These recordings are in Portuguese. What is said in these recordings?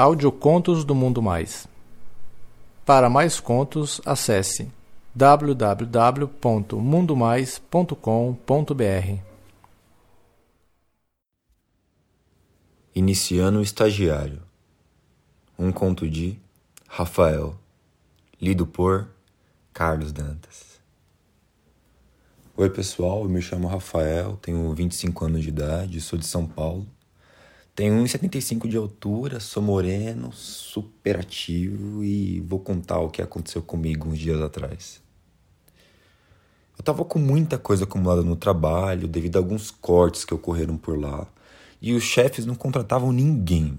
Audiocontos do Mundo Mais. Para mais contos, acesse www.mundomais.com.br. Iniciando o Estagiário. Um conto de Rafael, lido por Carlos Dantas. Oi, pessoal, eu me chamo Rafael, tenho 25 anos de idade, sou de São Paulo. Tenho 1,75 de altura, sou moreno, super ativo e vou contar o que aconteceu comigo uns dias atrás. Eu tava com muita coisa acumulada no trabalho devido a alguns cortes que ocorreram por lá e os chefes não contratavam ninguém.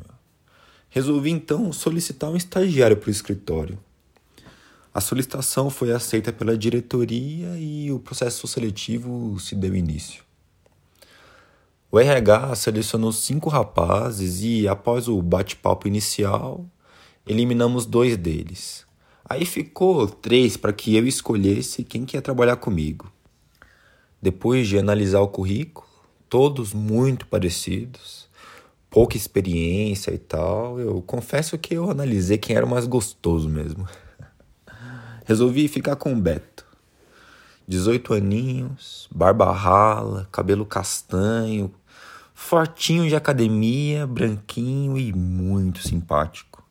Resolvi então solicitar um estagiário para o escritório. A solicitação foi aceita pela diretoria e o processo seletivo se deu início. O RH selecionou cinco rapazes e, após o bate-papo inicial, eliminamos dois deles. Aí ficou três para que eu escolhesse quem que ia trabalhar comigo. Depois de analisar o currículo, todos muito parecidos, pouca experiência e tal, eu confesso que eu analisei quem era o mais gostoso mesmo. Resolvi ficar com o Beto. 18 aninhos, barba rala, cabelo castanho, fortinho de academia, branquinho e muito simpático.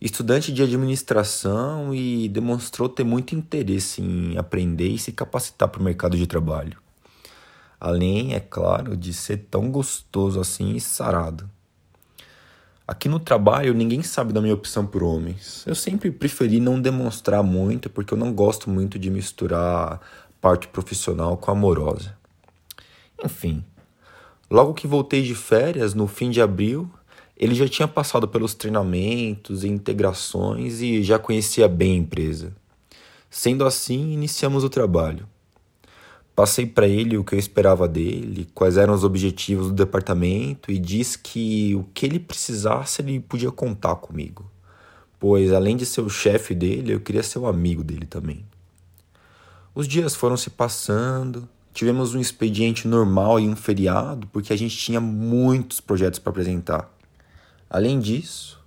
Estudante de administração e demonstrou ter muito interesse em aprender e se capacitar para o mercado de trabalho. Além, é claro, de ser tão gostoso assim e sarado. Aqui no trabalho, ninguém sabe da minha opção por homens. Eu sempre preferi não demonstrar muito porque eu não gosto muito de misturar parte profissional com amorosa. Enfim, Logo que voltei de férias, no fim de abril, ele já tinha passado pelos treinamentos e integrações e já conhecia bem a empresa. Sendo assim, iniciamos o trabalho. Passei para ele o que eu esperava dele, quais eram os objetivos do departamento e disse que o que ele precisasse ele podia contar comigo, pois além de ser o chefe dele, eu queria ser o amigo dele também. Os dias foram se passando, Tivemos um expediente normal e um feriado porque a gente tinha muitos projetos para apresentar. Além disso,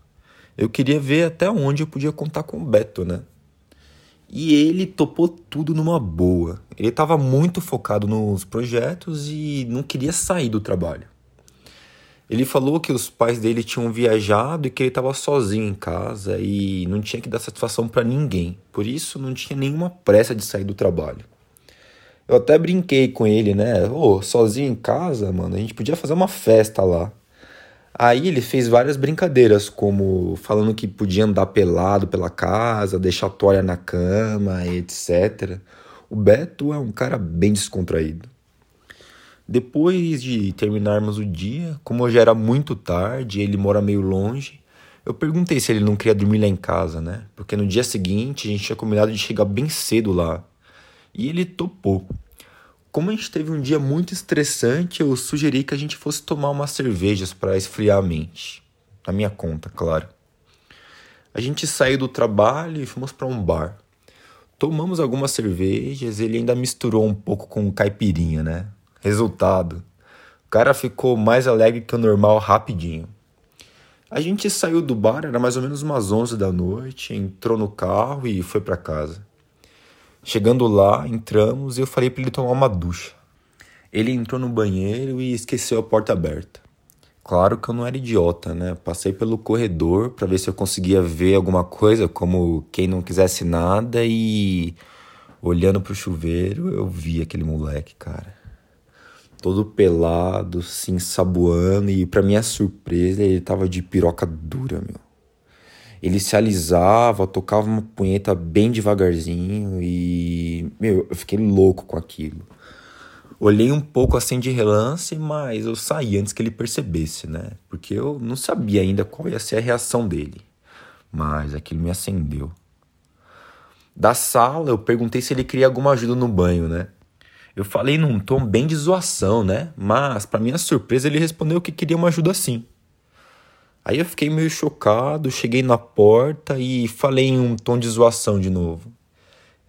eu queria ver até onde eu podia contar com o Beto, né? E ele topou tudo numa boa. Ele estava muito focado nos projetos e não queria sair do trabalho. Ele falou que os pais dele tinham viajado e que ele estava sozinho em casa e não tinha que dar satisfação para ninguém. Por isso, não tinha nenhuma pressa de sair do trabalho. Eu até brinquei com ele, né? Ô, sozinho em casa, mano, a gente podia fazer uma festa lá. Aí ele fez várias brincadeiras, como falando que podia andar pelado pela casa, deixar a toalha na cama, etc. O Beto é um cara bem descontraído. Depois de terminarmos o dia, como já era muito tarde, ele mora meio longe, eu perguntei se ele não queria dormir lá em casa, né? Porque no dia seguinte a gente tinha combinado de chegar bem cedo lá. E ele topou. Como a gente teve um dia muito estressante, eu sugeri que a gente fosse tomar umas cervejas para esfriar a mente. Na minha conta, claro. A gente saiu do trabalho e fomos para um bar. Tomamos algumas cervejas, ele ainda misturou um pouco com caipirinha, né? Resultado: o cara ficou mais alegre que o normal rapidinho. A gente saiu do bar, era mais ou menos umas 11 da noite, entrou no carro e foi para casa. Chegando lá, entramos e eu falei para ele tomar uma ducha. Ele entrou no banheiro e esqueceu a porta aberta. Claro que eu não era idiota, né? Passei pelo corredor para ver se eu conseguia ver alguma coisa, como quem não quisesse nada, e olhando pro chuveiro, eu vi aquele moleque, cara. Todo pelado, se ensaboando, e para minha surpresa, ele tava de piroca dura, meu. Ele se alisava, tocava uma punheta bem devagarzinho e, meu, eu fiquei louco com aquilo. Olhei um pouco assim de relance, mas eu saí antes que ele percebesse, né? Porque eu não sabia ainda qual ia ser a reação dele. Mas aquilo me acendeu. Da sala, eu perguntei se ele queria alguma ajuda no banho, né? Eu falei num tom bem de zoação, né? Mas, para minha surpresa, ele respondeu que queria uma ajuda sim. Aí eu fiquei meio chocado, cheguei na porta e falei em um tom de zoação de novo.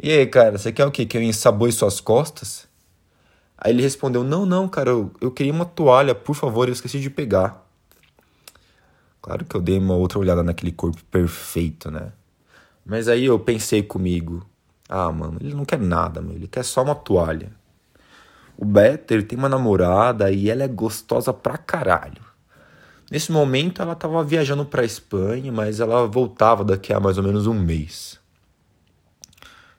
E aí, cara, você quer o quê? Que eu ensaboe suas costas? Aí ele respondeu: Não, não, cara, eu, eu queria uma toalha, por favor, eu esqueci de pegar. Claro que eu dei uma outra olhada naquele corpo perfeito, né? Mas aí eu pensei comigo: ah, mano, ele não quer nada, meu, ele quer só uma toalha. O Beto, ele tem uma namorada e ela é gostosa pra caralho. Nesse momento ela tava viajando pra Espanha, mas ela voltava daqui a mais ou menos um mês.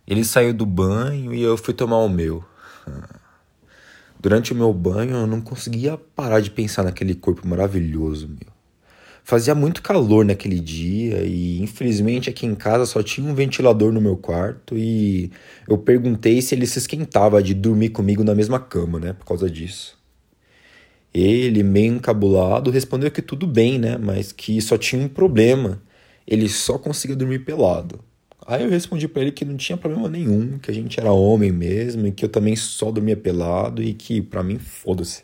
Ele saiu do banho e eu fui tomar o meu. Durante o meu banho eu não conseguia parar de pensar naquele corpo maravilhoso, meu. Fazia muito calor naquele dia e infelizmente aqui em casa só tinha um ventilador no meu quarto e eu perguntei se ele se esquentava de dormir comigo na mesma cama, né, por causa disso. Ele, meio encabulado, respondeu que tudo bem, né, mas que só tinha um problema. Ele só conseguia dormir pelado. Aí eu respondi para ele que não tinha problema nenhum, que a gente era homem mesmo e que eu também só dormia pelado e que para mim foda-se.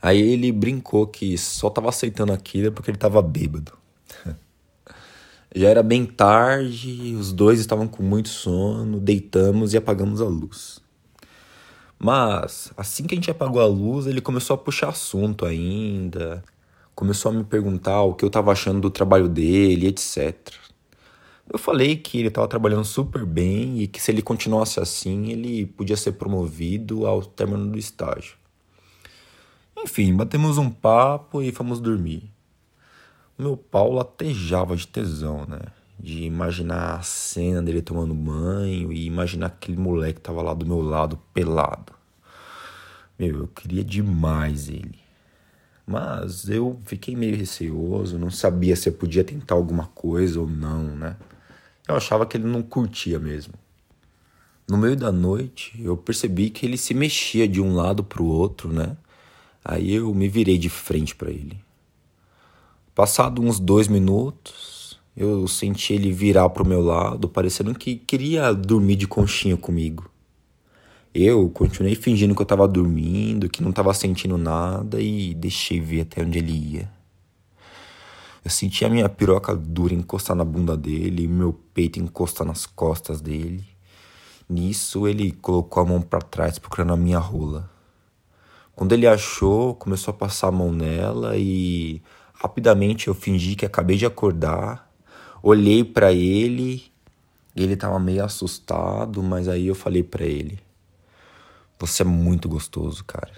Aí ele brincou que só tava aceitando aquilo porque ele tava bêbado. Já era bem tarde, os dois estavam com muito sono, deitamos e apagamos a luz. Mas assim que a gente apagou a luz, ele começou a puxar assunto ainda, começou a me perguntar o que eu tava achando do trabalho dele, etc. Eu falei que ele estava trabalhando super bem e que se ele continuasse assim, ele podia ser promovido ao término do estágio. Enfim, batemos um papo e fomos dormir. Meu pau latejava de tesão, né? De imaginar a cena dele tomando banho e imaginar aquele moleque que tava lá do meu lado, pelado. Meu, eu queria demais ele. Mas eu fiquei meio receoso, não sabia se eu podia tentar alguma coisa ou não, né? Eu achava que ele não curtia mesmo. No meio da noite, eu percebi que ele se mexia de um lado para o outro, né? Aí eu me virei de frente para ele. Passado uns dois minutos, eu senti ele virar para o meu lado, parecendo que queria dormir de conchinha comigo. Eu continuei fingindo que eu estava dormindo, que não estava sentindo nada e deixei ver até onde ele ia. Eu senti a minha piroca dura encostar na bunda dele e meu peito encostar nas costas dele. Nisso, ele colocou a mão para trás procurando a minha rola. Quando ele achou, começou a passar a mão nela e rapidamente eu fingi que acabei de acordar. Olhei para ele, ele estava meio assustado, mas aí eu falei para ele: "Você é muito gostoso, cara."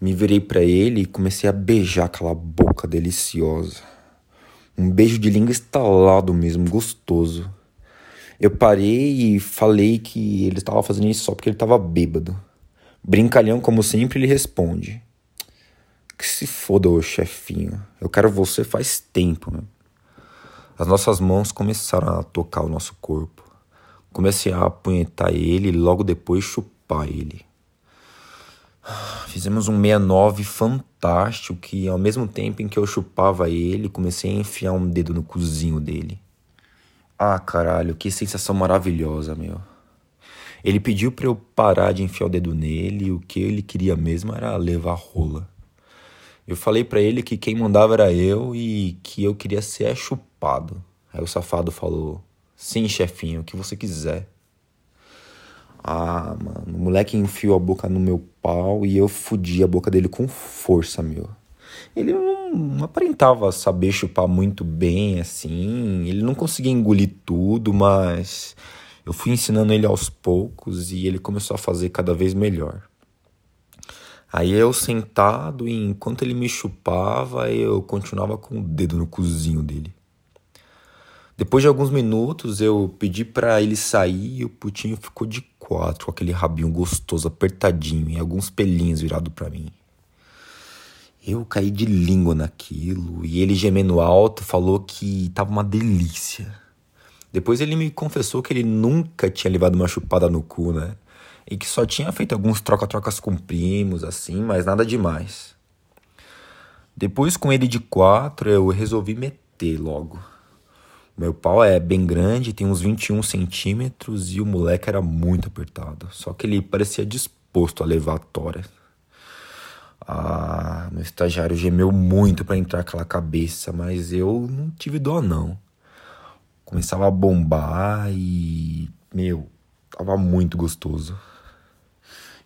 Me virei para ele e comecei a beijar aquela boca deliciosa. Um beijo de língua estalado mesmo, gostoso. Eu parei e falei que ele estava fazendo isso só porque ele estava bêbado. Brincalhão, como sempre, ele responde: Que se foda, ô chefinho. Eu quero você faz tempo. Né? As nossas mãos começaram a tocar o nosso corpo. Comecei a apunhetar ele e logo depois chupar ele. Fizemos um 69 fantástico que ao mesmo tempo em que eu chupava ele, comecei a enfiar um dedo no cozinho dele. Ah, caralho, que sensação maravilhosa, meu. Ele pediu para eu parar de enfiar o dedo nele e o que ele queria mesmo era levar rola. Eu falei para ele que quem mandava era eu e que eu queria ser chupado. Aí o safado falou: Sim, chefinho, o que você quiser. Ah, mano, o moleque enfiou a boca no meu pau e eu fudi a boca dele com força, meu. Ele não aparentava saber chupar muito bem, assim. Ele não conseguia engolir tudo, mas eu fui ensinando ele aos poucos e ele começou a fazer cada vez melhor. Aí eu sentado e enquanto ele me chupava, eu continuava com o dedo no cozinho dele. Depois de alguns minutos, eu pedi para ele sair e o putinho ficou de quatro, com aquele rabinho gostoso, apertadinho e alguns pelinhos virados para mim. Eu caí de língua naquilo e ele gemendo alto falou que tava uma delícia. Depois ele me confessou que ele nunca tinha levado uma chupada no cu, né? E que só tinha feito alguns troca-trocas com primos, assim, mas nada demais. Depois, com ele de quatro, eu resolvi meter logo. Meu pau é bem grande, tem uns 21 centímetros e o moleque era muito apertado. Só que ele parecia disposto a levar a tora. Ah, meu estagiário gemeu muito para entrar aquela cabeça, mas eu não tive dó não. Começava a bombar e, meu, tava muito gostoso.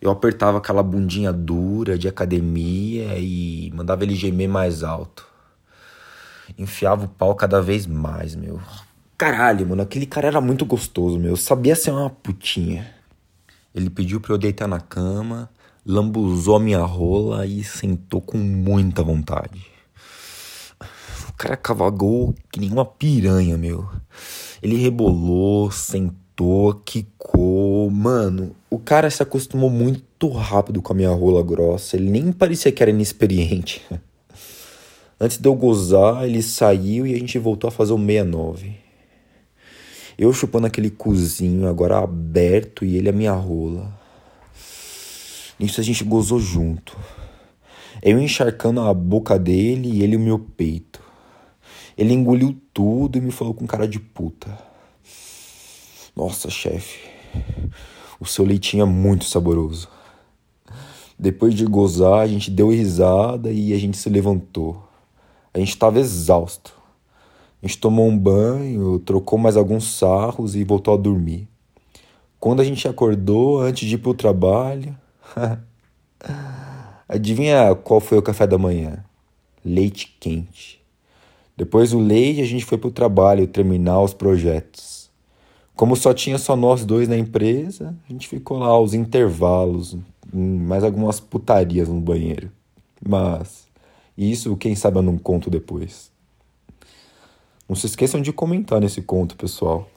Eu apertava aquela bundinha dura de academia e mandava ele gemer mais alto. Enfiava o pau cada vez mais, meu. Caralho, mano, aquele cara era muito gostoso, meu. Sabia ser uma putinha. Ele pediu pra eu deitar na cama, lambuzou a minha rola e sentou com muita vontade. O cara cavalgou que nem uma piranha, meu. Ele rebolou, sentou, quicou. Mano, o cara se acostumou muito rápido com a minha rola grossa. Ele nem parecia que era inexperiente. Antes de eu gozar, ele saiu e a gente voltou a fazer o 69. Eu chupando aquele cozinho agora aberto e ele a minha rola. Nisso a gente gozou junto. Eu encharcando a boca dele e ele o meu peito. Ele engoliu tudo e me falou com cara de puta. Nossa, chefe, o seu leitinho é muito saboroso. Depois de gozar, a gente deu risada e a gente se levantou. A gente estava exausto. A gente tomou um banho, trocou mais alguns sarros e voltou a dormir. Quando a gente acordou, antes de ir para o trabalho, adivinha qual foi o café da manhã? Leite quente. Depois do leite, a gente foi para o trabalho terminar os projetos. Como só tinha só nós dois na empresa, a gente ficou lá aos intervalos, mais algumas putarias no banheiro. Mas e isso, quem sabe, eu não conto depois. Não se esqueçam de comentar nesse conto, pessoal.